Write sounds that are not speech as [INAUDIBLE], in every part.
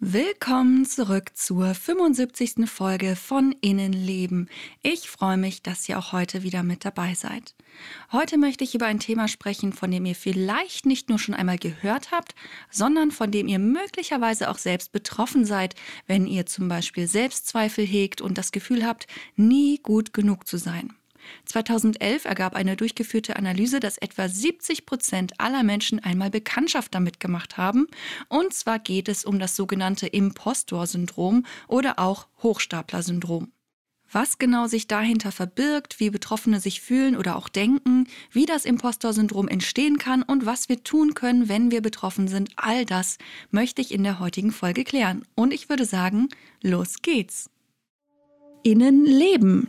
Willkommen zurück zur 75. Folge von Innenleben. Ich freue mich, dass ihr auch heute wieder mit dabei seid. Heute möchte ich über ein Thema sprechen, von dem ihr vielleicht nicht nur schon einmal gehört habt, sondern von dem ihr möglicherweise auch selbst betroffen seid, wenn ihr zum Beispiel Selbstzweifel hegt und das Gefühl habt, nie gut genug zu sein. 2011 ergab eine durchgeführte Analyse, dass etwa 70 Prozent aller Menschen einmal Bekanntschaft damit gemacht haben. Und zwar geht es um das sogenannte Impostor-Syndrom oder auch Hochstapler-Syndrom. Was genau sich dahinter verbirgt, wie Betroffene sich fühlen oder auch denken, wie das Impostor-Syndrom entstehen kann und was wir tun können, wenn wir betroffen sind, all das möchte ich in der heutigen Folge klären. Und ich würde sagen, los geht's. Innenleben,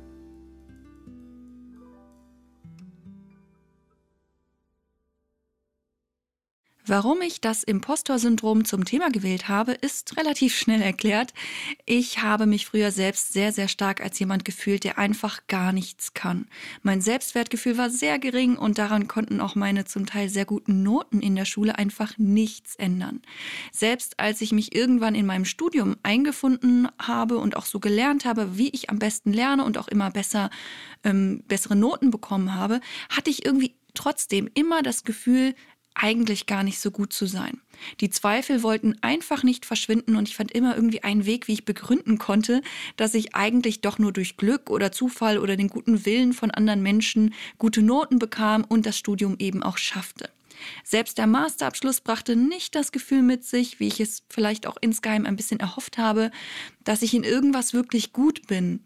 Warum ich das Impostor-Syndrom zum Thema gewählt habe, ist relativ schnell erklärt. Ich habe mich früher selbst sehr, sehr stark als jemand gefühlt, der einfach gar nichts kann. Mein Selbstwertgefühl war sehr gering und daran konnten auch meine zum Teil sehr guten Noten in der Schule einfach nichts ändern. Selbst als ich mich irgendwann in meinem Studium eingefunden habe und auch so gelernt habe, wie ich am besten lerne und auch immer besser, ähm, bessere Noten bekommen habe, hatte ich irgendwie trotzdem immer das Gefühl, eigentlich gar nicht so gut zu sein. Die Zweifel wollten einfach nicht verschwinden und ich fand immer irgendwie einen Weg, wie ich begründen konnte, dass ich eigentlich doch nur durch Glück oder Zufall oder den guten Willen von anderen Menschen gute Noten bekam und das Studium eben auch schaffte. Selbst der Masterabschluss brachte nicht das Gefühl mit sich, wie ich es vielleicht auch insgeheim ein bisschen erhofft habe, dass ich in irgendwas wirklich gut bin.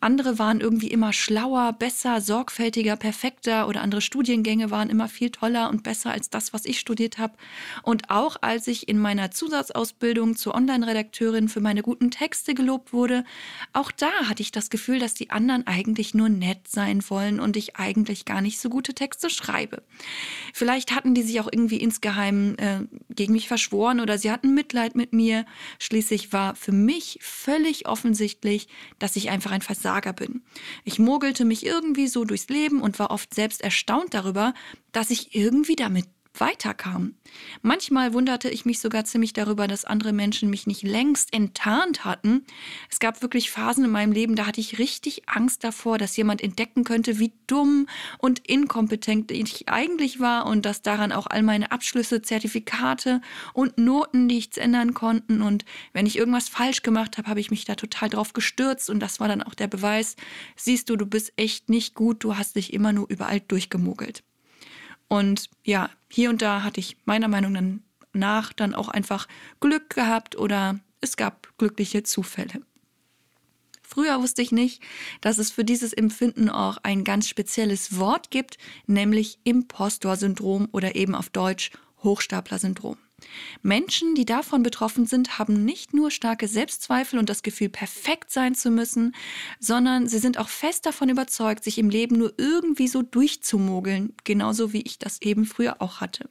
Andere waren irgendwie immer schlauer, besser, sorgfältiger, perfekter oder andere Studiengänge waren immer viel toller und besser als das, was ich studiert habe. Und auch als ich in meiner Zusatzausbildung zur Online-Redakteurin für meine guten Texte gelobt wurde, auch da hatte ich das Gefühl, dass die anderen eigentlich nur nett sein wollen und ich eigentlich gar nicht so gute Texte schreibe. Vielleicht hatten die sich auch irgendwie insgeheim äh, gegen mich verschworen oder sie hatten Mitleid mit mir. Schließlich war für mich völlig offensichtlich, dass ich einfach ein Versager Versager bin. Ich mogelte mich irgendwie so durchs Leben und war oft selbst erstaunt darüber, dass ich irgendwie damit weiterkam. Manchmal wunderte ich mich sogar ziemlich darüber, dass andere Menschen mich nicht längst enttarnt hatten. Es gab wirklich Phasen in meinem Leben, da hatte ich richtig Angst davor, dass jemand entdecken könnte, wie dumm und inkompetent ich eigentlich war und dass daran auch all meine Abschlüsse, Zertifikate und Noten nichts ändern konnten. Und wenn ich irgendwas falsch gemacht habe, habe ich mich da total drauf gestürzt und das war dann auch der Beweis, siehst du, du bist echt nicht gut, du hast dich immer nur überall durchgemogelt. Und ja, hier und da hatte ich meiner Meinung nach dann auch einfach Glück gehabt oder es gab glückliche Zufälle. Früher wusste ich nicht, dass es für dieses Empfinden auch ein ganz spezielles Wort gibt, nämlich Impostor-Syndrom oder eben auf Deutsch Hochstapler-Syndrom. Menschen, die davon betroffen sind, haben nicht nur starke Selbstzweifel und das Gefühl, perfekt sein zu müssen, sondern sie sind auch fest davon überzeugt, sich im Leben nur irgendwie so durchzumogeln, genauso wie ich das eben früher auch hatte.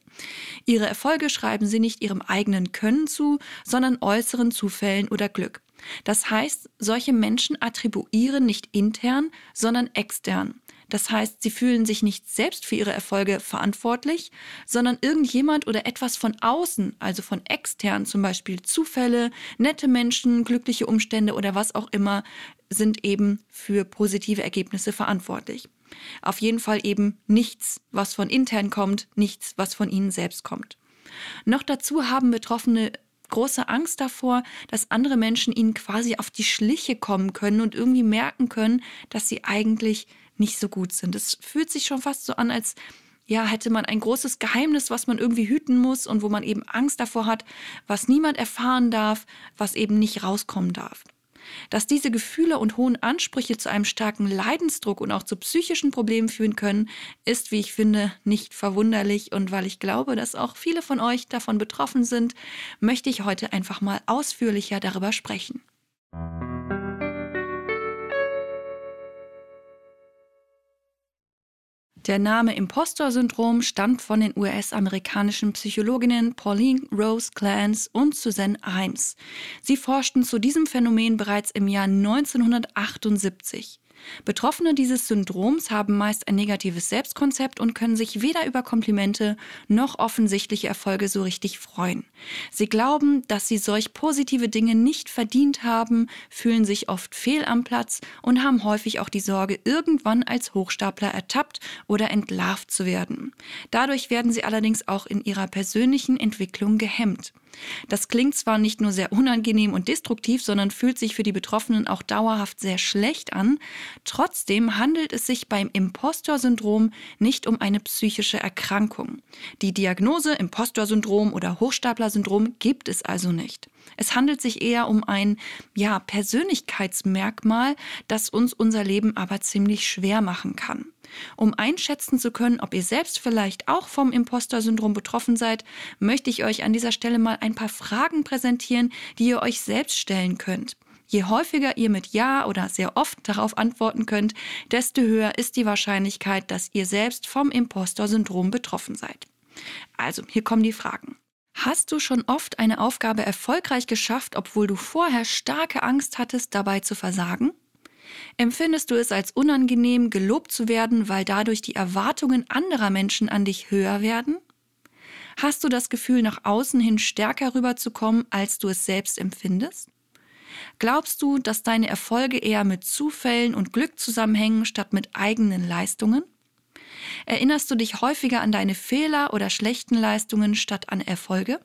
Ihre Erfolge schreiben sie nicht ihrem eigenen Können zu, sondern äußeren Zufällen oder Glück. Das heißt, solche Menschen attribuieren nicht intern, sondern extern. Das heißt, sie fühlen sich nicht selbst für ihre Erfolge verantwortlich, sondern irgendjemand oder etwas von außen, also von extern, zum Beispiel Zufälle, nette Menschen, glückliche Umstände oder was auch immer, sind eben für positive Ergebnisse verantwortlich. Auf jeden Fall eben nichts, was von intern kommt, nichts, was von ihnen selbst kommt. Noch dazu haben Betroffene große Angst davor, dass andere Menschen ihnen quasi auf die Schliche kommen können und irgendwie merken können, dass sie eigentlich nicht so gut sind. Es fühlt sich schon fast so an, als ja, hätte man ein großes Geheimnis, was man irgendwie hüten muss und wo man eben Angst davor hat, was niemand erfahren darf, was eben nicht rauskommen darf. Dass diese Gefühle und hohen Ansprüche zu einem starken Leidensdruck und auch zu psychischen Problemen führen können, ist, wie ich finde, nicht verwunderlich. Und weil ich glaube, dass auch viele von euch davon betroffen sind, möchte ich heute einfach mal ausführlicher darüber sprechen. Der Name Impostor-Syndrom stammt von den US-amerikanischen Psychologinnen Pauline Rose Clance und Suzanne Imes. Sie forschten zu diesem Phänomen bereits im Jahr 1978. Betroffene dieses Syndroms haben meist ein negatives Selbstkonzept und können sich weder über Komplimente noch offensichtliche Erfolge so richtig freuen. Sie glauben, dass sie solch positive Dinge nicht verdient haben, fühlen sich oft fehl am Platz und haben häufig auch die Sorge, irgendwann als Hochstapler ertappt oder entlarvt zu werden. Dadurch werden sie allerdings auch in ihrer persönlichen Entwicklung gehemmt. Das klingt zwar nicht nur sehr unangenehm und destruktiv, sondern fühlt sich für die Betroffenen auch dauerhaft sehr schlecht an. Trotzdem handelt es sich beim Impostor-Syndrom nicht um eine psychische Erkrankung. Die Diagnose Impostor-Syndrom oder Hochstapler-Syndrom gibt es also nicht. Es handelt sich eher um ein ja, Persönlichkeitsmerkmal, das uns unser Leben aber ziemlich schwer machen kann. Um einschätzen zu können, ob ihr selbst vielleicht auch vom Imposter-Syndrom betroffen seid, möchte ich euch an dieser Stelle mal ein paar Fragen präsentieren, die ihr euch selbst stellen könnt. Je häufiger ihr mit Ja oder sehr oft darauf antworten könnt, desto höher ist die Wahrscheinlichkeit, dass ihr selbst vom Imposter-Syndrom betroffen seid. Also, hier kommen die Fragen. Hast du schon oft eine Aufgabe erfolgreich geschafft, obwohl du vorher starke Angst hattest, dabei zu versagen? Empfindest du es als unangenehm, gelobt zu werden, weil dadurch die Erwartungen anderer Menschen an dich höher werden? Hast du das Gefühl, nach außen hin stärker rüberzukommen, als du es selbst empfindest? Glaubst du, dass deine Erfolge eher mit Zufällen und Glück zusammenhängen statt mit eigenen Leistungen? Erinnerst du dich häufiger an deine Fehler oder schlechten Leistungen statt an Erfolge?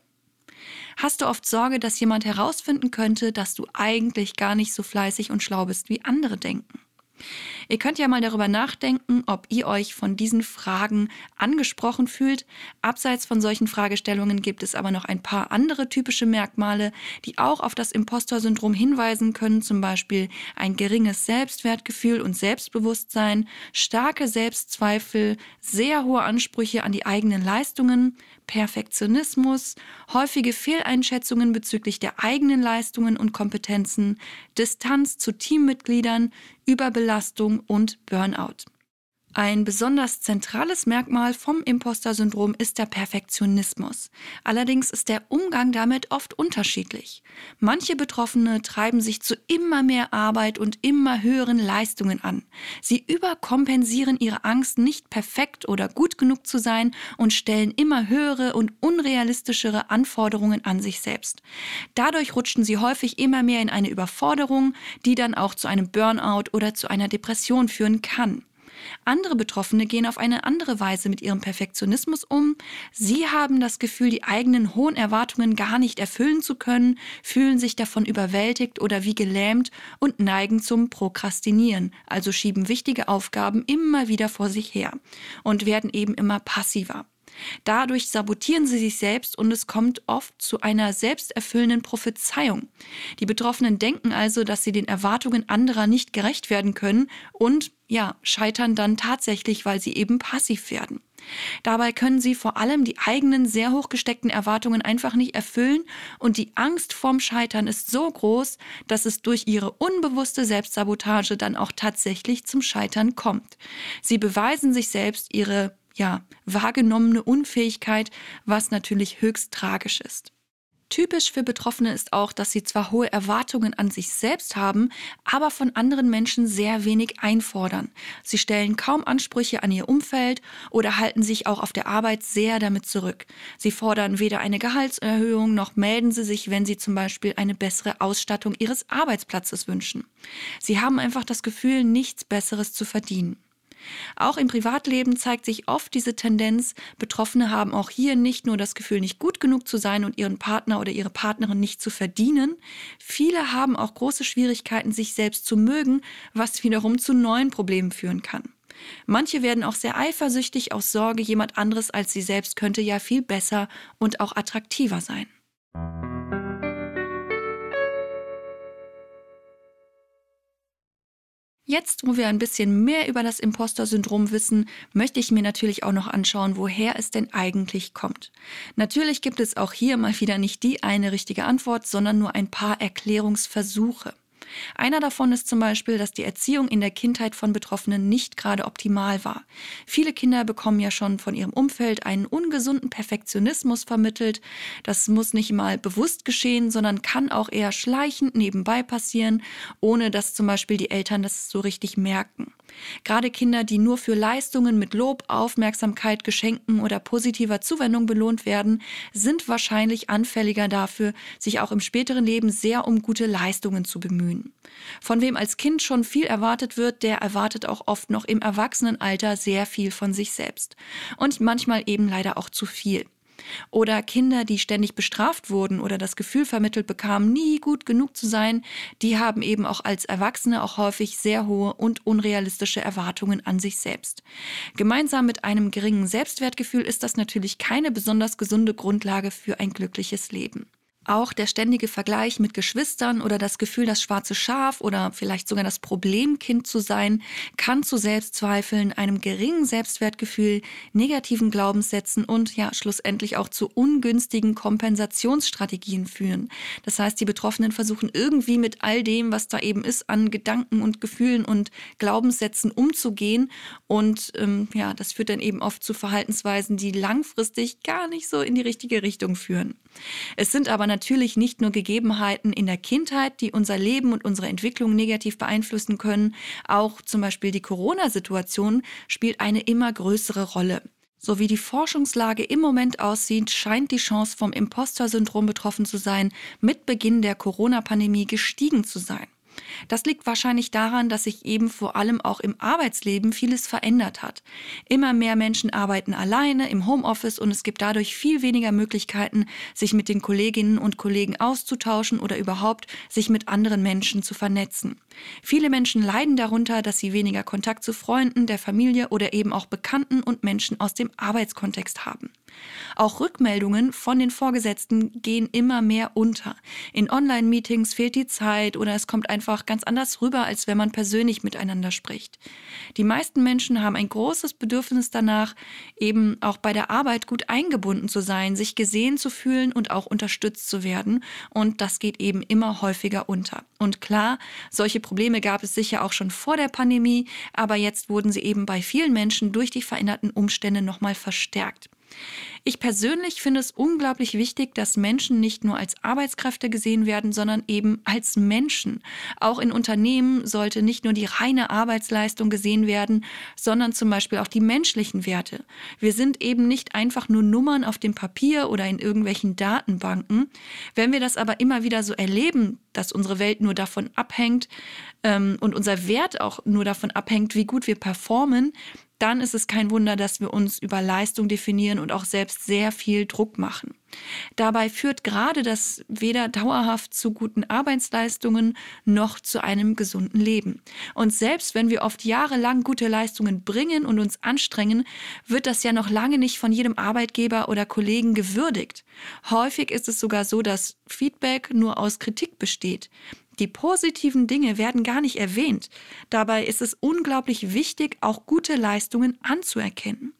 Hast du oft Sorge, dass jemand herausfinden könnte, dass du eigentlich gar nicht so fleißig und schlau bist, wie andere denken? Ihr könnt ja mal darüber nachdenken, ob ihr euch von diesen Fragen angesprochen fühlt. Abseits von solchen Fragestellungen gibt es aber noch ein paar andere typische Merkmale, die auch auf das Impostor-Syndrom hinweisen können, zum Beispiel ein geringes Selbstwertgefühl und Selbstbewusstsein, starke Selbstzweifel, sehr hohe Ansprüche an die eigenen Leistungen, Perfektionismus, häufige Fehleinschätzungen bezüglich der eigenen Leistungen und Kompetenzen, Distanz zu Teammitgliedern, Überbelastung und Burnout. Ein besonders zentrales Merkmal vom Imposter-Syndrom ist der Perfektionismus. Allerdings ist der Umgang damit oft unterschiedlich. Manche Betroffene treiben sich zu immer mehr Arbeit und immer höheren Leistungen an. Sie überkompensieren ihre Angst, nicht perfekt oder gut genug zu sein und stellen immer höhere und unrealistischere Anforderungen an sich selbst. Dadurch rutschen sie häufig immer mehr in eine Überforderung, die dann auch zu einem Burnout oder zu einer Depression führen kann. Andere Betroffene gehen auf eine andere Weise mit ihrem Perfektionismus um. Sie haben das Gefühl, die eigenen hohen Erwartungen gar nicht erfüllen zu können, fühlen sich davon überwältigt oder wie gelähmt und neigen zum Prokrastinieren, also schieben wichtige Aufgaben immer wieder vor sich her und werden eben immer passiver. Dadurch sabotieren sie sich selbst und es kommt oft zu einer selbsterfüllenden Prophezeiung. Die Betroffenen denken also, dass sie den Erwartungen anderer nicht gerecht werden können und ja, scheitern dann tatsächlich, weil sie eben passiv werden. Dabei können sie vor allem die eigenen sehr hoch gesteckten Erwartungen einfach nicht erfüllen und die Angst vorm Scheitern ist so groß, dass es durch ihre unbewusste Selbstsabotage dann auch tatsächlich zum Scheitern kommt. Sie beweisen sich selbst ihre ja, wahrgenommene Unfähigkeit, was natürlich höchst tragisch ist. Typisch für Betroffene ist auch, dass sie zwar hohe Erwartungen an sich selbst haben, aber von anderen Menschen sehr wenig einfordern. Sie stellen kaum Ansprüche an ihr Umfeld oder halten sich auch auf der Arbeit sehr damit zurück. Sie fordern weder eine Gehaltserhöhung noch melden sie sich, wenn sie zum Beispiel eine bessere Ausstattung ihres Arbeitsplatzes wünschen. Sie haben einfach das Gefühl, nichts Besseres zu verdienen. Auch im Privatleben zeigt sich oft diese Tendenz, Betroffene haben auch hier nicht nur das Gefühl, nicht gut genug zu sein und ihren Partner oder ihre Partnerin nicht zu verdienen, viele haben auch große Schwierigkeiten, sich selbst zu mögen, was wiederum zu neuen Problemen führen kann. Manche werden auch sehr eifersüchtig aus Sorge, jemand anderes als sie selbst könnte ja viel besser und auch attraktiver sein. Jetzt, wo wir ein bisschen mehr über das Imposter-Syndrom wissen, möchte ich mir natürlich auch noch anschauen, woher es denn eigentlich kommt. Natürlich gibt es auch hier mal wieder nicht die eine richtige Antwort, sondern nur ein paar Erklärungsversuche. Einer davon ist zum Beispiel, dass die Erziehung in der Kindheit von Betroffenen nicht gerade optimal war. Viele Kinder bekommen ja schon von ihrem Umfeld einen ungesunden Perfektionismus vermittelt. Das muss nicht mal bewusst geschehen, sondern kann auch eher schleichend nebenbei passieren, ohne dass zum Beispiel die Eltern das so richtig merken. Gerade Kinder, die nur für Leistungen mit Lob, Aufmerksamkeit, Geschenken oder positiver Zuwendung belohnt werden, sind wahrscheinlich anfälliger dafür, sich auch im späteren Leben sehr um gute Leistungen zu bemühen. Von wem als Kind schon viel erwartet wird, der erwartet auch oft noch im Erwachsenenalter sehr viel von sich selbst. Und manchmal eben leider auch zu viel. Oder Kinder, die ständig bestraft wurden oder das Gefühl vermittelt bekamen, nie gut genug zu sein, die haben eben auch als Erwachsene auch häufig sehr hohe und unrealistische Erwartungen an sich selbst. Gemeinsam mit einem geringen Selbstwertgefühl ist das natürlich keine besonders gesunde Grundlage für ein glückliches Leben. Auch der ständige Vergleich mit Geschwistern oder das Gefühl, das schwarze Schaf oder vielleicht sogar das Problemkind zu sein, kann zu Selbstzweifeln, einem geringen Selbstwertgefühl, negativen Glaubenssätzen und ja schlussendlich auch zu ungünstigen Kompensationsstrategien führen. Das heißt, die Betroffenen versuchen irgendwie mit all dem, was da eben ist, an Gedanken und Gefühlen und Glaubenssätzen umzugehen. Und ähm, ja, das führt dann eben oft zu Verhaltensweisen, die langfristig gar nicht so in die richtige Richtung führen. Es sind aber natürlich nicht nur Gegebenheiten in der Kindheit, die unser Leben und unsere Entwicklung negativ beeinflussen können. Auch zum Beispiel die Corona-Situation spielt eine immer größere Rolle. So wie die Forschungslage im Moment aussieht, scheint die Chance vom Imposter-Syndrom betroffen zu sein, mit Beginn der Corona-Pandemie gestiegen zu sein. Das liegt wahrscheinlich daran, dass sich eben vor allem auch im Arbeitsleben vieles verändert hat. Immer mehr Menschen arbeiten alleine im Homeoffice und es gibt dadurch viel weniger Möglichkeiten, sich mit den Kolleginnen und Kollegen auszutauschen oder überhaupt sich mit anderen Menschen zu vernetzen. Viele Menschen leiden darunter, dass sie weniger Kontakt zu Freunden, der Familie oder eben auch Bekannten und Menschen aus dem Arbeitskontext haben. Auch Rückmeldungen von den Vorgesetzten gehen immer mehr unter. In Online-Meetings fehlt die Zeit oder es kommt einfach ganz anders rüber, als wenn man persönlich miteinander spricht. Die meisten Menschen haben ein großes Bedürfnis danach, eben auch bei der Arbeit gut eingebunden zu sein, sich gesehen zu fühlen und auch unterstützt zu werden. Und das geht eben immer häufiger unter. Und klar, solche Probleme gab es sicher auch schon vor der Pandemie, aber jetzt wurden sie eben bei vielen Menschen durch die veränderten Umstände nochmal verstärkt. Ich persönlich finde es unglaublich wichtig, dass Menschen nicht nur als Arbeitskräfte gesehen werden, sondern eben als Menschen. Auch in Unternehmen sollte nicht nur die reine Arbeitsleistung gesehen werden, sondern zum Beispiel auch die menschlichen Werte. Wir sind eben nicht einfach nur Nummern auf dem Papier oder in irgendwelchen Datenbanken. Wenn wir das aber immer wieder so erleben, dass unsere Welt nur davon abhängt ähm, und unser Wert auch nur davon abhängt, wie gut wir performen, dann ist es kein Wunder, dass wir uns über Leistung definieren und auch selbst sehr viel Druck machen. Dabei führt gerade das weder dauerhaft zu guten Arbeitsleistungen noch zu einem gesunden Leben. Und selbst wenn wir oft jahrelang gute Leistungen bringen und uns anstrengen, wird das ja noch lange nicht von jedem Arbeitgeber oder Kollegen gewürdigt. Häufig ist es sogar so, dass Feedback nur aus Kritik besteht. Die positiven Dinge werden gar nicht erwähnt. Dabei ist es unglaublich wichtig, auch gute Leistungen anzuerkennen.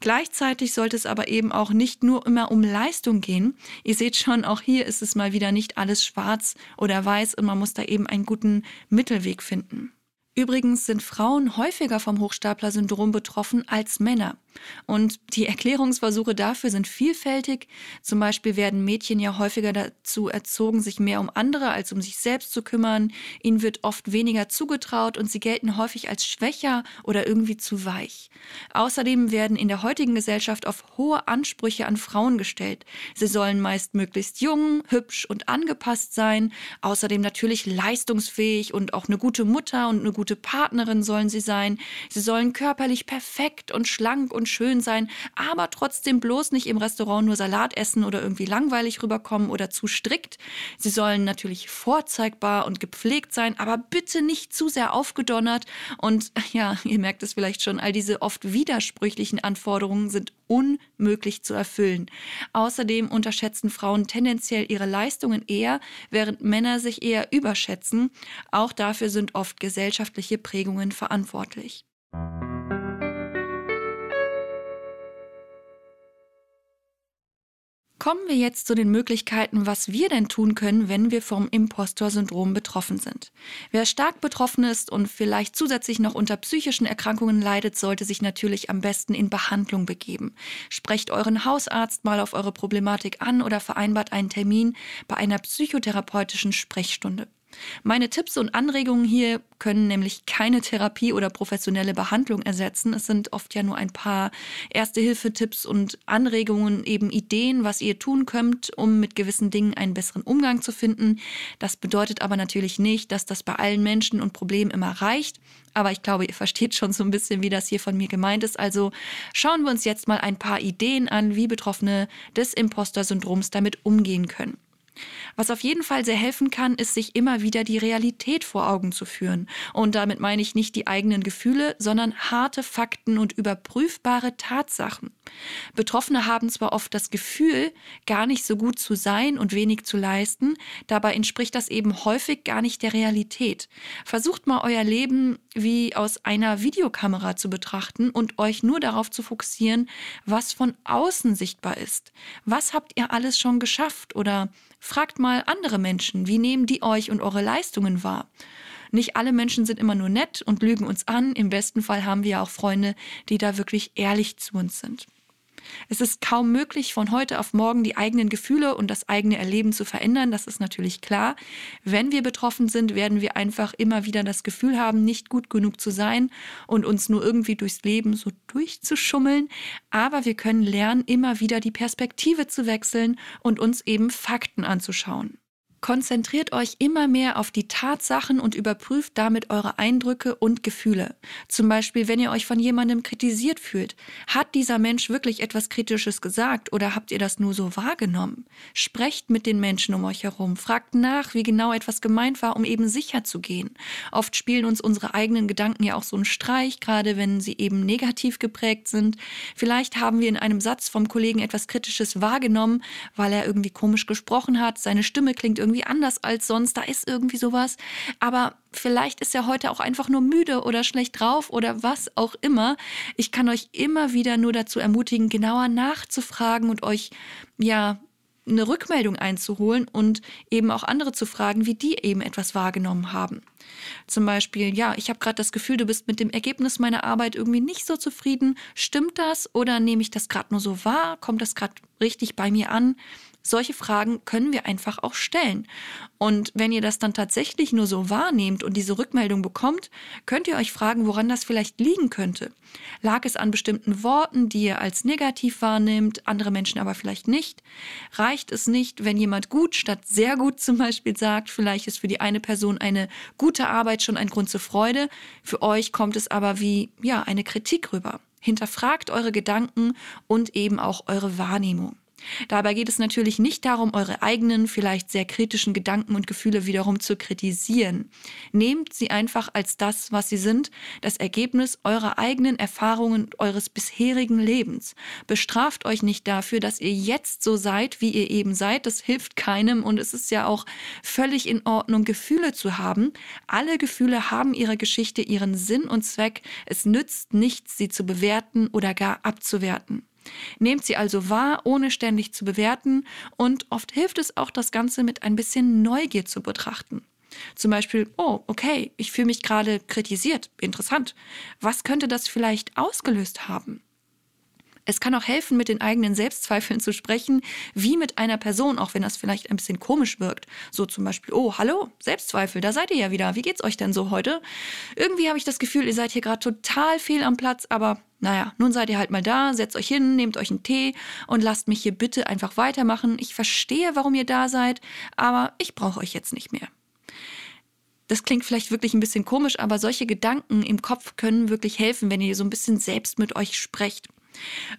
Gleichzeitig sollte es aber eben auch nicht nur immer um Leistung gehen. Ihr seht schon, auch hier ist es mal wieder nicht alles schwarz oder weiß und man muss da eben einen guten Mittelweg finden. Übrigens sind Frauen häufiger vom Hochstapler-Syndrom betroffen als Männer. Und die Erklärungsversuche dafür sind vielfältig. Zum Beispiel werden Mädchen ja häufiger dazu erzogen, sich mehr um andere als um sich selbst zu kümmern. Ihnen wird oft weniger zugetraut und sie gelten häufig als schwächer oder irgendwie zu weich. Außerdem werden in der heutigen Gesellschaft auf hohe Ansprüche an Frauen gestellt. Sie sollen meist möglichst jung, hübsch und angepasst sein. Außerdem natürlich leistungsfähig und auch eine gute Mutter und eine gute Partnerin sollen sie sein. Sie sollen körperlich perfekt und schlank und und schön sein, aber trotzdem bloß nicht im Restaurant nur Salat essen oder irgendwie langweilig rüberkommen oder zu strikt. Sie sollen natürlich vorzeigbar und gepflegt sein, aber bitte nicht zu sehr aufgedonnert. Und [LAUGHS] ja, ihr merkt es vielleicht schon, all diese oft widersprüchlichen Anforderungen sind unmöglich zu erfüllen. Außerdem unterschätzen Frauen tendenziell ihre Leistungen eher, während Männer sich eher überschätzen. Auch dafür sind oft gesellschaftliche Prägungen verantwortlich. Kommen wir jetzt zu den Möglichkeiten, was wir denn tun können, wenn wir vom Impostor-Syndrom betroffen sind. Wer stark betroffen ist und vielleicht zusätzlich noch unter psychischen Erkrankungen leidet, sollte sich natürlich am besten in Behandlung begeben. Sprecht euren Hausarzt mal auf eure Problematik an oder vereinbart einen Termin bei einer psychotherapeutischen Sprechstunde. Meine Tipps und Anregungen hier können nämlich keine Therapie oder professionelle Behandlung ersetzen. Es sind oft ja nur ein paar Erste-Hilfe-Tipps und Anregungen, eben Ideen, was ihr tun könnt, um mit gewissen Dingen einen besseren Umgang zu finden. Das bedeutet aber natürlich nicht, dass das bei allen Menschen und Problemen immer reicht. Aber ich glaube, ihr versteht schon so ein bisschen, wie das hier von mir gemeint ist. Also schauen wir uns jetzt mal ein paar Ideen an, wie Betroffene des Imposter-Syndroms damit umgehen können. Was auf jeden Fall sehr helfen kann, ist, sich immer wieder die Realität vor Augen zu führen. Und damit meine ich nicht die eigenen Gefühle, sondern harte Fakten und überprüfbare Tatsachen. Betroffene haben zwar oft das Gefühl, gar nicht so gut zu sein und wenig zu leisten, dabei entspricht das eben häufig gar nicht der Realität. Versucht mal euer Leben wie aus einer Videokamera zu betrachten und euch nur darauf zu fokussieren, was von außen sichtbar ist. Was habt ihr alles schon geschafft oder Fragt mal andere Menschen, wie nehmen die euch und eure Leistungen wahr? Nicht alle Menschen sind immer nur nett und lügen uns an. Im besten Fall haben wir ja auch Freunde, die da wirklich ehrlich zu uns sind. Es ist kaum möglich, von heute auf morgen die eigenen Gefühle und das eigene Erleben zu verändern. Das ist natürlich klar. Wenn wir betroffen sind, werden wir einfach immer wieder das Gefühl haben, nicht gut genug zu sein und uns nur irgendwie durchs Leben so durchzuschummeln. Aber wir können lernen, immer wieder die Perspektive zu wechseln und uns eben Fakten anzuschauen. Konzentriert euch immer mehr auf die Tatsachen und überprüft damit eure Eindrücke und Gefühle. Zum Beispiel, wenn ihr euch von jemandem kritisiert fühlt. Hat dieser Mensch wirklich etwas Kritisches gesagt oder habt ihr das nur so wahrgenommen? Sprecht mit den Menschen um euch herum. Fragt nach, wie genau etwas gemeint war, um eben sicher zu gehen. Oft spielen uns unsere eigenen Gedanken ja auch so einen Streich, gerade wenn sie eben negativ geprägt sind. Vielleicht haben wir in einem Satz vom Kollegen etwas Kritisches wahrgenommen, weil er irgendwie komisch gesprochen hat, seine Stimme klingt irgendwie irgendwie anders als sonst, da ist irgendwie sowas. Aber vielleicht ist er heute auch einfach nur müde oder schlecht drauf oder was auch immer. Ich kann euch immer wieder nur dazu ermutigen, genauer nachzufragen und euch, ja, eine Rückmeldung einzuholen und eben auch andere zu fragen, wie die eben etwas wahrgenommen haben. Zum Beispiel, ja, ich habe gerade das Gefühl, du bist mit dem Ergebnis meiner Arbeit irgendwie nicht so zufrieden. Stimmt das oder nehme ich das gerade nur so wahr? Kommt das gerade richtig bei mir an? Solche Fragen können wir einfach auch stellen. Und wenn ihr das dann tatsächlich nur so wahrnehmt und diese Rückmeldung bekommt, könnt ihr euch fragen, woran das vielleicht liegen könnte. Lag es an bestimmten Worten, die ihr als negativ wahrnimmt, andere Menschen aber vielleicht nicht? Reicht es nicht, wenn jemand gut statt sehr gut zum Beispiel sagt, vielleicht ist für die eine Person eine gute Arbeit schon ein Grund zur Freude, für euch kommt es aber wie, ja, eine Kritik rüber. Hinterfragt eure Gedanken und eben auch eure Wahrnehmung. Dabei geht es natürlich nicht darum, eure eigenen, vielleicht sehr kritischen Gedanken und Gefühle wiederum zu kritisieren. Nehmt sie einfach als das, was sie sind, das Ergebnis eurer eigenen Erfahrungen und eures bisherigen Lebens. Bestraft euch nicht dafür, dass ihr jetzt so seid, wie ihr eben seid. Das hilft keinem und es ist ja auch völlig in Ordnung, Gefühle zu haben. Alle Gefühle haben ihre Geschichte, ihren Sinn und Zweck. Es nützt nichts, sie zu bewerten oder gar abzuwerten. Nehmt sie also wahr, ohne ständig zu bewerten und oft hilft es auch, das Ganze mit ein bisschen Neugier zu betrachten. Zum Beispiel, oh, okay, ich fühle mich gerade kritisiert. Interessant. Was könnte das vielleicht ausgelöst haben? Es kann auch helfen, mit den eigenen Selbstzweifeln zu sprechen, wie mit einer Person, auch wenn das vielleicht ein bisschen komisch wirkt. So zum Beispiel, oh, hallo, Selbstzweifel, da seid ihr ja wieder. Wie geht's euch denn so heute? Irgendwie habe ich das Gefühl, ihr seid hier gerade total fehl am Platz, aber naja, nun seid ihr halt mal da, setzt euch hin, nehmt euch einen Tee und lasst mich hier bitte einfach weitermachen. Ich verstehe, warum ihr da seid, aber ich brauche euch jetzt nicht mehr. Das klingt vielleicht wirklich ein bisschen komisch, aber solche Gedanken im Kopf können wirklich helfen, wenn ihr so ein bisschen selbst mit euch sprecht.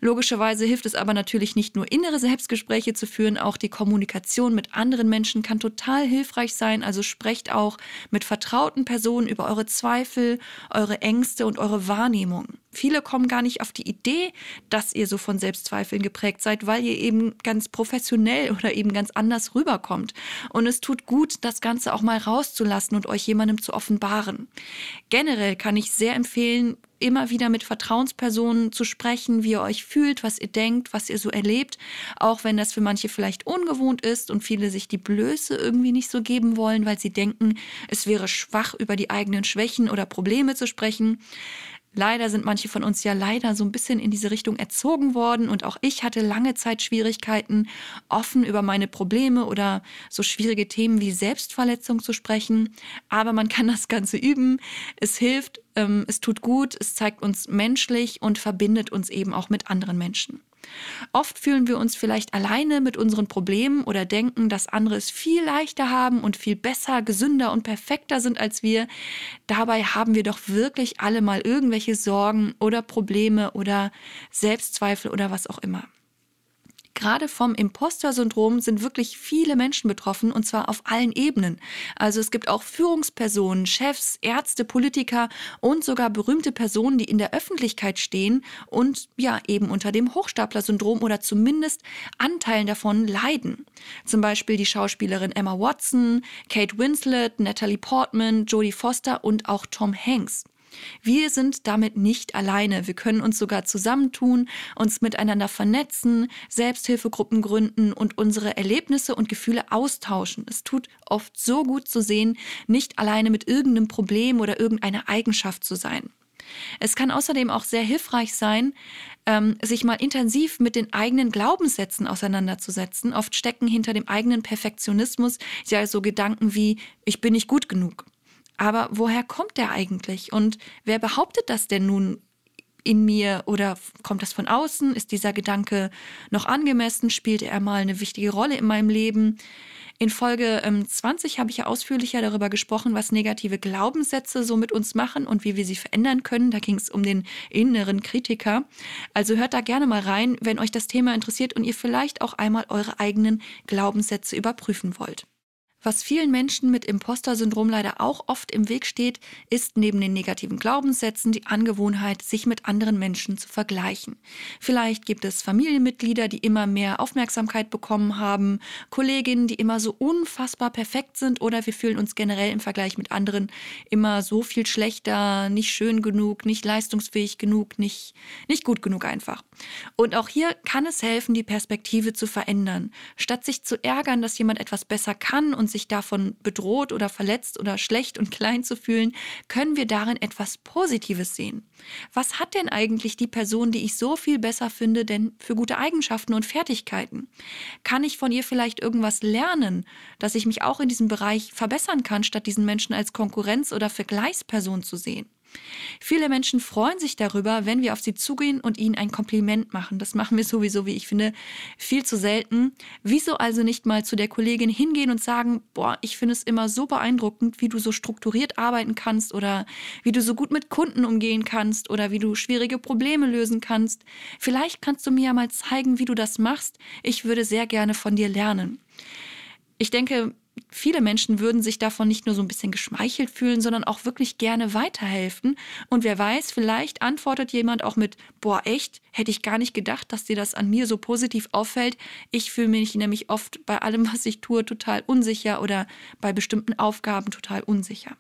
Logischerweise hilft es aber natürlich nicht nur innere Selbstgespräche zu führen, auch die Kommunikation mit anderen Menschen kann total hilfreich sein. Also sprecht auch mit vertrauten Personen über eure Zweifel, eure Ängste und eure Wahrnehmung. Viele kommen gar nicht auf die Idee, dass ihr so von Selbstzweifeln geprägt seid, weil ihr eben ganz professionell oder eben ganz anders rüberkommt. Und es tut gut, das Ganze auch mal rauszulassen und euch jemandem zu offenbaren. Generell kann ich sehr empfehlen, immer wieder mit Vertrauenspersonen zu sprechen, wie ihr euch fühlt, was ihr denkt, was ihr so erlebt, auch wenn das für manche vielleicht ungewohnt ist und viele sich die Blöße irgendwie nicht so geben wollen, weil sie denken, es wäre schwach, über die eigenen Schwächen oder Probleme zu sprechen. Leider sind manche von uns ja leider so ein bisschen in diese Richtung erzogen worden und auch ich hatte lange Zeit Schwierigkeiten, offen über meine Probleme oder so schwierige Themen wie Selbstverletzung zu sprechen. Aber man kann das Ganze üben. Es hilft, ähm, es tut gut, es zeigt uns menschlich und verbindet uns eben auch mit anderen Menschen. Oft fühlen wir uns vielleicht alleine mit unseren Problemen oder denken, dass andere es viel leichter haben und viel besser, gesünder und perfekter sind als wir. Dabei haben wir doch wirklich alle mal irgendwelche Sorgen oder Probleme oder Selbstzweifel oder was auch immer. Gerade vom Imposter-Syndrom sind wirklich viele Menschen betroffen und zwar auf allen Ebenen. Also es gibt auch Führungspersonen, Chefs, Ärzte, Politiker und sogar berühmte Personen, die in der Öffentlichkeit stehen und ja eben unter dem Hochstapler-Syndrom oder zumindest Anteilen davon leiden. Zum Beispiel die Schauspielerin Emma Watson, Kate Winslet, Natalie Portman, Jodie Foster und auch Tom Hanks. Wir sind damit nicht alleine. Wir können uns sogar zusammentun, uns miteinander vernetzen, Selbsthilfegruppen gründen und unsere Erlebnisse und Gefühle austauschen. Es tut oft so gut zu sehen, nicht alleine mit irgendeinem Problem oder irgendeiner Eigenschaft zu sein. Es kann außerdem auch sehr hilfreich sein, ähm, sich mal intensiv mit den eigenen Glaubenssätzen auseinanderzusetzen. Oft stecken hinter dem eigenen Perfektionismus ja so Gedanken wie, ich bin nicht gut genug aber woher kommt der eigentlich? Und wer behauptet das denn nun in mir oder kommt das von außen? Ist dieser Gedanke noch angemessen? Spielt er mal eine wichtige Rolle in meinem Leben? In Folge ähm, 20 habe ich ja ausführlicher darüber gesprochen, was negative Glaubenssätze so mit uns machen und wie wir sie verändern können. Da ging es um den inneren Kritiker. Also hört da gerne mal rein, wenn euch das Thema interessiert und ihr vielleicht auch einmal eure eigenen Glaubenssätze überprüfen wollt. Was vielen Menschen mit Imposter-Syndrom leider auch oft im Weg steht, ist neben den negativen Glaubenssätzen die Angewohnheit, sich mit anderen Menschen zu vergleichen. Vielleicht gibt es Familienmitglieder, die immer mehr Aufmerksamkeit bekommen haben, Kolleginnen, die immer so unfassbar perfekt sind oder wir fühlen uns generell im Vergleich mit anderen immer so viel schlechter, nicht schön genug, nicht leistungsfähig genug, nicht, nicht gut genug einfach. Und auch hier kann es helfen, die Perspektive zu verändern. Statt sich zu ärgern, dass jemand etwas besser kann und sich davon bedroht oder verletzt oder schlecht und klein zu fühlen, können wir darin etwas Positives sehen. Was hat denn eigentlich die Person, die ich so viel besser finde, denn für gute Eigenschaften und Fertigkeiten? Kann ich von ihr vielleicht irgendwas lernen, dass ich mich auch in diesem Bereich verbessern kann, statt diesen Menschen als Konkurrenz oder Vergleichsperson zu sehen? Viele Menschen freuen sich darüber, wenn wir auf sie zugehen und ihnen ein Kompliment machen. Das machen wir sowieso, wie ich finde, viel zu selten. Wieso also nicht mal zu der Kollegin hingehen und sagen, boah, ich finde es immer so beeindruckend, wie du so strukturiert arbeiten kannst oder wie du so gut mit Kunden umgehen kannst oder wie du schwierige Probleme lösen kannst. Vielleicht kannst du mir ja mal zeigen, wie du das machst. Ich würde sehr gerne von dir lernen. Ich denke, viele Menschen würden sich davon nicht nur so ein bisschen geschmeichelt fühlen, sondern auch wirklich gerne weiterhelfen. Und wer weiß, vielleicht antwortet jemand auch mit, boah, echt, hätte ich gar nicht gedacht, dass dir das an mir so positiv auffällt. Ich fühle mich nämlich oft bei allem, was ich tue, total unsicher oder bei bestimmten Aufgaben total unsicher.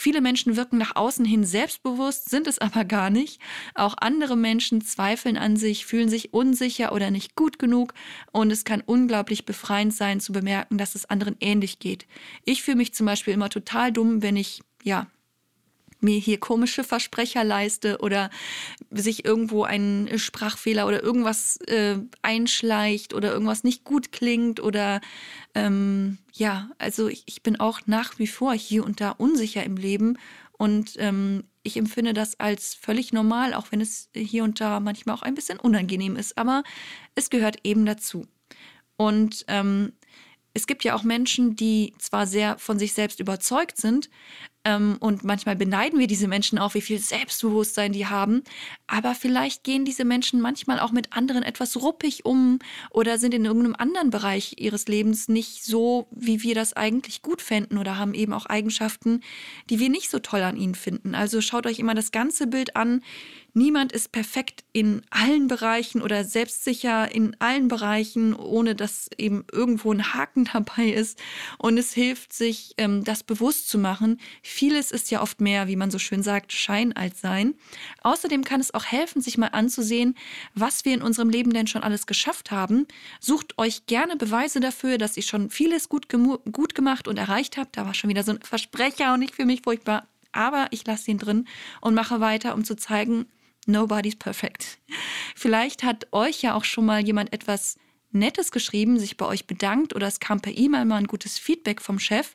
Viele Menschen wirken nach außen hin selbstbewusst, sind es aber gar nicht. Auch andere Menschen zweifeln an sich, fühlen sich unsicher oder nicht gut genug und es kann unglaublich befreiend sein zu bemerken, dass es anderen ähnlich geht. Ich fühle mich zum Beispiel immer total dumm, wenn ich ja mir hier komische Versprecher leiste oder sich irgendwo ein Sprachfehler oder irgendwas äh, einschleicht oder irgendwas nicht gut klingt oder ähm, ja, also ich, ich, bin auch nach wie vor hier und da unsicher im Leben und ähm, ich empfinde das als völlig normal, auch wenn es hier und da manchmal auch ein bisschen unangenehm ist, aber es gehört eben dazu. Und ähm, es gibt ja auch Menschen, die zwar sehr von sich selbst überzeugt sind, ähm, und manchmal beneiden wir diese Menschen auch, wie viel Selbstbewusstsein die haben. Aber vielleicht gehen diese Menschen manchmal auch mit anderen etwas ruppig um oder sind in irgendeinem anderen Bereich ihres Lebens nicht so, wie wir das eigentlich gut fänden oder haben eben auch Eigenschaften, die wir nicht so toll an ihnen finden. Also schaut euch immer das ganze Bild an. Niemand ist perfekt in allen Bereichen oder selbstsicher in allen Bereichen, ohne dass eben irgendwo ein Haken [LAUGHS] dabei ist. Und es hilft sich, ähm, das bewusst zu machen. Vieles ist ja oft mehr, wie man so schön sagt, Schein als Sein. Außerdem kann es auch helfen, sich mal anzusehen, was wir in unserem Leben denn schon alles geschafft haben. Sucht euch gerne Beweise dafür, dass ihr schon vieles gut, gut gemacht und erreicht habt. Da war schon wieder so ein Versprecher und nicht für mich furchtbar. Aber ich lasse ihn drin und mache weiter, um zu zeigen, nobody's perfect. Vielleicht hat euch ja auch schon mal jemand etwas Nettes geschrieben, sich bei euch bedankt oder es kam per E-Mail mal ein gutes Feedback vom Chef.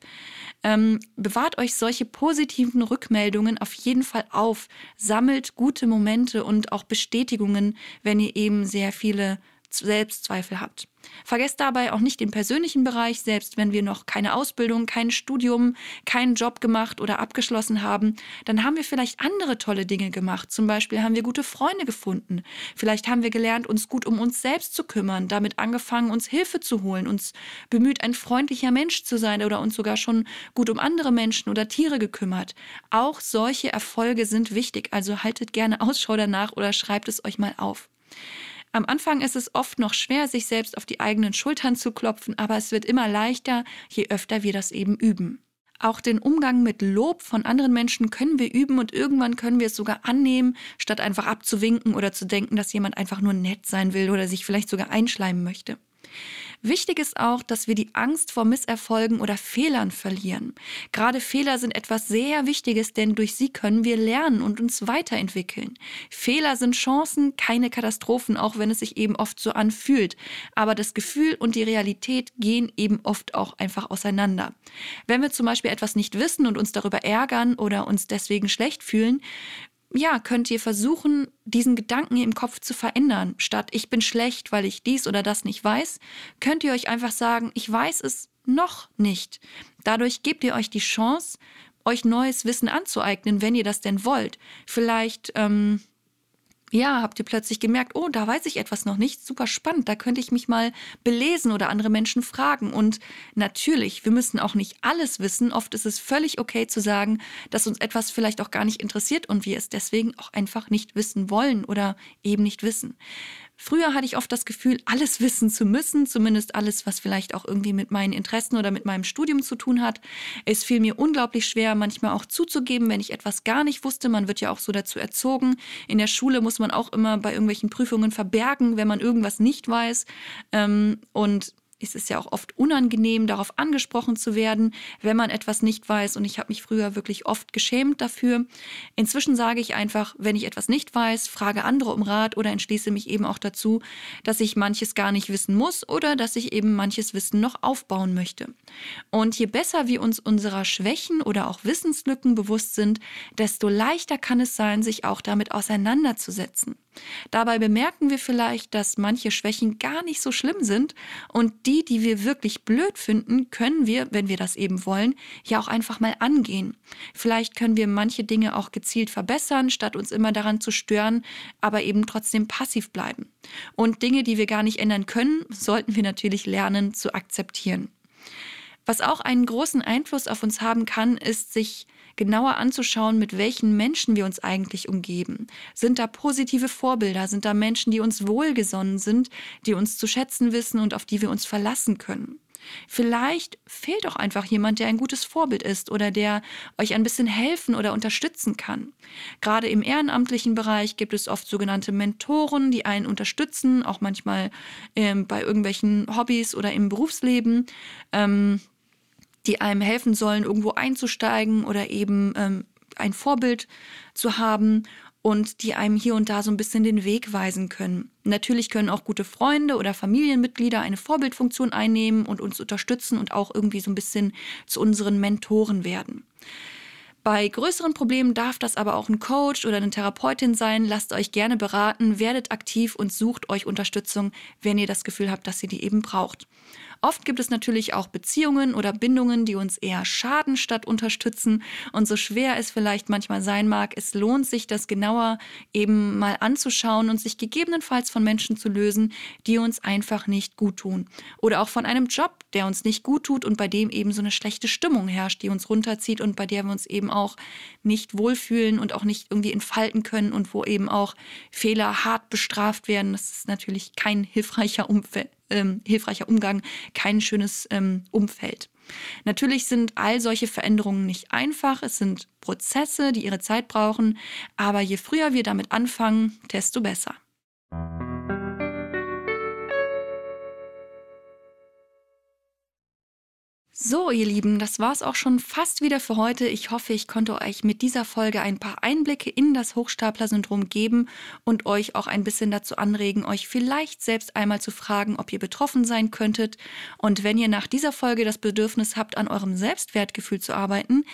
Ähm, bewahrt euch solche positiven Rückmeldungen auf jeden Fall auf. Sammelt gute Momente und auch Bestätigungen, wenn ihr eben sehr viele Selbstzweifel habt. Vergesst dabei auch nicht den persönlichen Bereich, selbst wenn wir noch keine Ausbildung, kein Studium, keinen Job gemacht oder abgeschlossen haben, dann haben wir vielleicht andere tolle Dinge gemacht. Zum Beispiel haben wir gute Freunde gefunden. Vielleicht haben wir gelernt, uns gut um uns selbst zu kümmern, damit angefangen, uns Hilfe zu holen, uns bemüht, ein freundlicher Mensch zu sein oder uns sogar schon gut um andere Menschen oder Tiere gekümmert. Auch solche Erfolge sind wichtig, also haltet gerne Ausschau danach oder schreibt es euch mal auf. Am Anfang ist es oft noch schwer, sich selbst auf die eigenen Schultern zu klopfen, aber es wird immer leichter, je öfter wir das eben üben. Auch den Umgang mit Lob von anderen Menschen können wir üben und irgendwann können wir es sogar annehmen, statt einfach abzuwinken oder zu denken, dass jemand einfach nur nett sein will oder sich vielleicht sogar einschleimen möchte. Wichtig ist auch, dass wir die Angst vor Misserfolgen oder Fehlern verlieren. Gerade Fehler sind etwas sehr Wichtiges, denn durch sie können wir lernen und uns weiterentwickeln. Fehler sind Chancen, keine Katastrophen, auch wenn es sich eben oft so anfühlt. Aber das Gefühl und die Realität gehen eben oft auch einfach auseinander. Wenn wir zum Beispiel etwas nicht wissen und uns darüber ärgern oder uns deswegen schlecht fühlen, ja, könnt ihr versuchen, diesen Gedanken im Kopf zu verändern. Statt ich bin schlecht, weil ich dies oder das nicht weiß, könnt ihr euch einfach sagen, ich weiß es noch nicht. Dadurch gebt ihr euch die Chance, euch neues Wissen anzueignen, wenn ihr das denn wollt. Vielleicht ähm, ja, habt ihr plötzlich gemerkt, oh, da weiß ich etwas noch nicht, super spannend, da könnte ich mich mal belesen oder andere Menschen fragen. Und natürlich, wir müssen auch nicht alles wissen. Oft ist es völlig okay zu sagen, dass uns etwas vielleicht auch gar nicht interessiert und wir es deswegen auch einfach nicht wissen wollen oder eben nicht wissen. Früher hatte ich oft das Gefühl, alles wissen zu müssen, zumindest alles, was vielleicht auch irgendwie mit meinen Interessen oder mit meinem Studium zu tun hat. Es fiel mir unglaublich schwer, manchmal auch zuzugeben, wenn ich etwas gar nicht wusste. Man wird ja auch so dazu erzogen. In der Schule muss man auch immer bei irgendwelchen Prüfungen verbergen, wenn man irgendwas nicht weiß. Ähm, und ist es ja auch oft unangenehm, darauf angesprochen zu werden, wenn man etwas nicht weiß. Und ich habe mich früher wirklich oft geschämt dafür. Inzwischen sage ich einfach, wenn ich etwas nicht weiß, frage andere um Rat oder entschließe mich eben auch dazu, dass ich manches gar nicht wissen muss oder dass ich eben manches Wissen noch aufbauen möchte. Und je besser wir uns unserer Schwächen oder auch Wissenslücken bewusst sind, desto leichter kann es sein, sich auch damit auseinanderzusetzen. Dabei bemerken wir vielleicht, dass manche Schwächen gar nicht so schlimm sind und die, die wir wirklich blöd finden, können wir, wenn wir das eben wollen, ja auch einfach mal angehen. Vielleicht können wir manche Dinge auch gezielt verbessern, statt uns immer daran zu stören, aber eben trotzdem passiv bleiben. Und Dinge, die wir gar nicht ändern können, sollten wir natürlich lernen zu akzeptieren. Was auch einen großen Einfluss auf uns haben kann, ist sich genauer anzuschauen, mit welchen Menschen wir uns eigentlich umgeben. Sind da positive Vorbilder? Sind da Menschen, die uns wohlgesonnen sind, die uns zu schätzen wissen und auf die wir uns verlassen können? Vielleicht fehlt auch einfach jemand, der ein gutes Vorbild ist oder der euch ein bisschen helfen oder unterstützen kann. Gerade im ehrenamtlichen Bereich gibt es oft sogenannte Mentoren, die einen unterstützen, auch manchmal ähm, bei irgendwelchen Hobbys oder im Berufsleben. Ähm, die einem helfen sollen, irgendwo einzusteigen oder eben ähm, ein Vorbild zu haben und die einem hier und da so ein bisschen den Weg weisen können. Natürlich können auch gute Freunde oder Familienmitglieder eine Vorbildfunktion einnehmen und uns unterstützen und auch irgendwie so ein bisschen zu unseren Mentoren werden. Bei größeren Problemen darf das aber auch ein Coach oder eine Therapeutin sein. Lasst euch gerne beraten, werdet aktiv und sucht euch Unterstützung, wenn ihr das Gefühl habt, dass ihr die eben braucht. Oft gibt es natürlich auch Beziehungen oder Bindungen, die uns eher schaden statt unterstützen. Und so schwer es vielleicht manchmal sein mag, es lohnt sich, das genauer eben mal anzuschauen und sich gegebenenfalls von Menschen zu lösen, die uns einfach nicht gut tun. Oder auch von einem Job, der uns nicht gut tut und bei dem eben so eine schlechte Stimmung herrscht, die uns runterzieht und bei der wir uns eben auch nicht wohlfühlen und auch nicht irgendwie entfalten können und wo eben auch Fehler hart bestraft werden. Das ist natürlich kein [LAUGHS] hilfreicher, Umfeld, ähm, hilfreicher Umgang, kein schönes ähm, Umfeld. Natürlich sind all solche Veränderungen nicht einfach. Es sind Prozesse, die ihre Zeit brauchen. Aber je früher wir damit anfangen, desto besser. So, ihr Lieben, das war's auch schon fast wieder für heute. Ich hoffe, ich konnte euch mit dieser Folge ein paar Einblicke in das Hochstapler-Syndrom geben und euch auch ein bisschen dazu anregen, euch vielleicht selbst einmal zu fragen, ob ihr betroffen sein könntet. Und wenn ihr nach dieser Folge das Bedürfnis habt, an eurem Selbstwertgefühl zu arbeiten,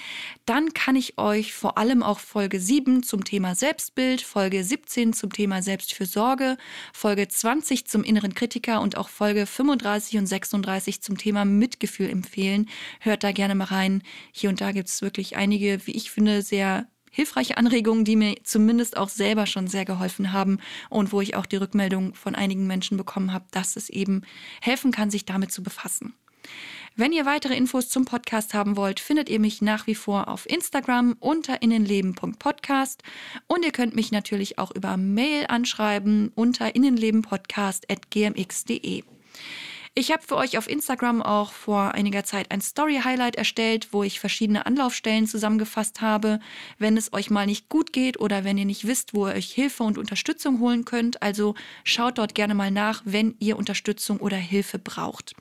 dann kann ich euch vor allem auch Folge 7 zum Thema Selbstbild, Folge 17 zum Thema Selbstfürsorge, Folge 20 zum inneren Kritiker und auch Folge 35 und 36 zum Thema Mitgefühl empfehlen empfehlen. Hört da gerne mal rein. Hier und da gibt es wirklich einige, wie ich finde, sehr hilfreiche Anregungen, die mir zumindest auch selber schon sehr geholfen haben und wo ich auch die Rückmeldung von einigen Menschen bekommen habe, dass es eben helfen kann, sich damit zu befassen. Wenn ihr weitere Infos zum Podcast haben wollt, findet ihr mich nach wie vor auf Instagram unter innenleben.podcast und ihr könnt mich natürlich auch über Mail anschreiben unter innenlebenpodcast.gmx.de. Ich habe für euch auf Instagram auch vor einiger Zeit ein Story-Highlight erstellt, wo ich verschiedene Anlaufstellen zusammengefasst habe, wenn es euch mal nicht gut geht oder wenn ihr nicht wisst, wo ihr euch Hilfe und Unterstützung holen könnt. Also schaut dort gerne mal nach, wenn ihr Unterstützung oder Hilfe braucht.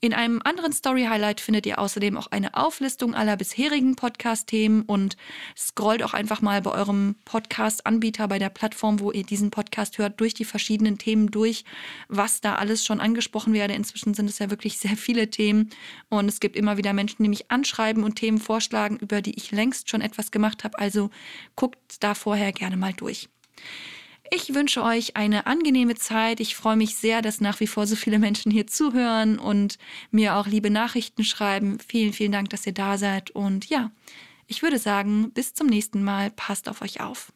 In einem anderen Story-Highlight findet ihr außerdem auch eine Auflistung aller bisherigen Podcast-Themen und scrollt auch einfach mal bei eurem Podcast-Anbieter, bei der Plattform, wo ihr diesen Podcast hört, durch die verschiedenen Themen durch, was da alles schon angesprochen werde. Inzwischen sind es ja wirklich sehr viele Themen und es gibt immer wieder Menschen, die mich anschreiben und Themen vorschlagen, über die ich längst schon etwas gemacht habe. Also guckt da vorher gerne mal durch. Ich wünsche euch eine angenehme Zeit. Ich freue mich sehr, dass nach wie vor so viele Menschen hier zuhören und mir auch liebe Nachrichten schreiben. Vielen, vielen Dank, dass ihr da seid. Und ja, ich würde sagen, bis zum nächsten Mal. Passt auf euch auf.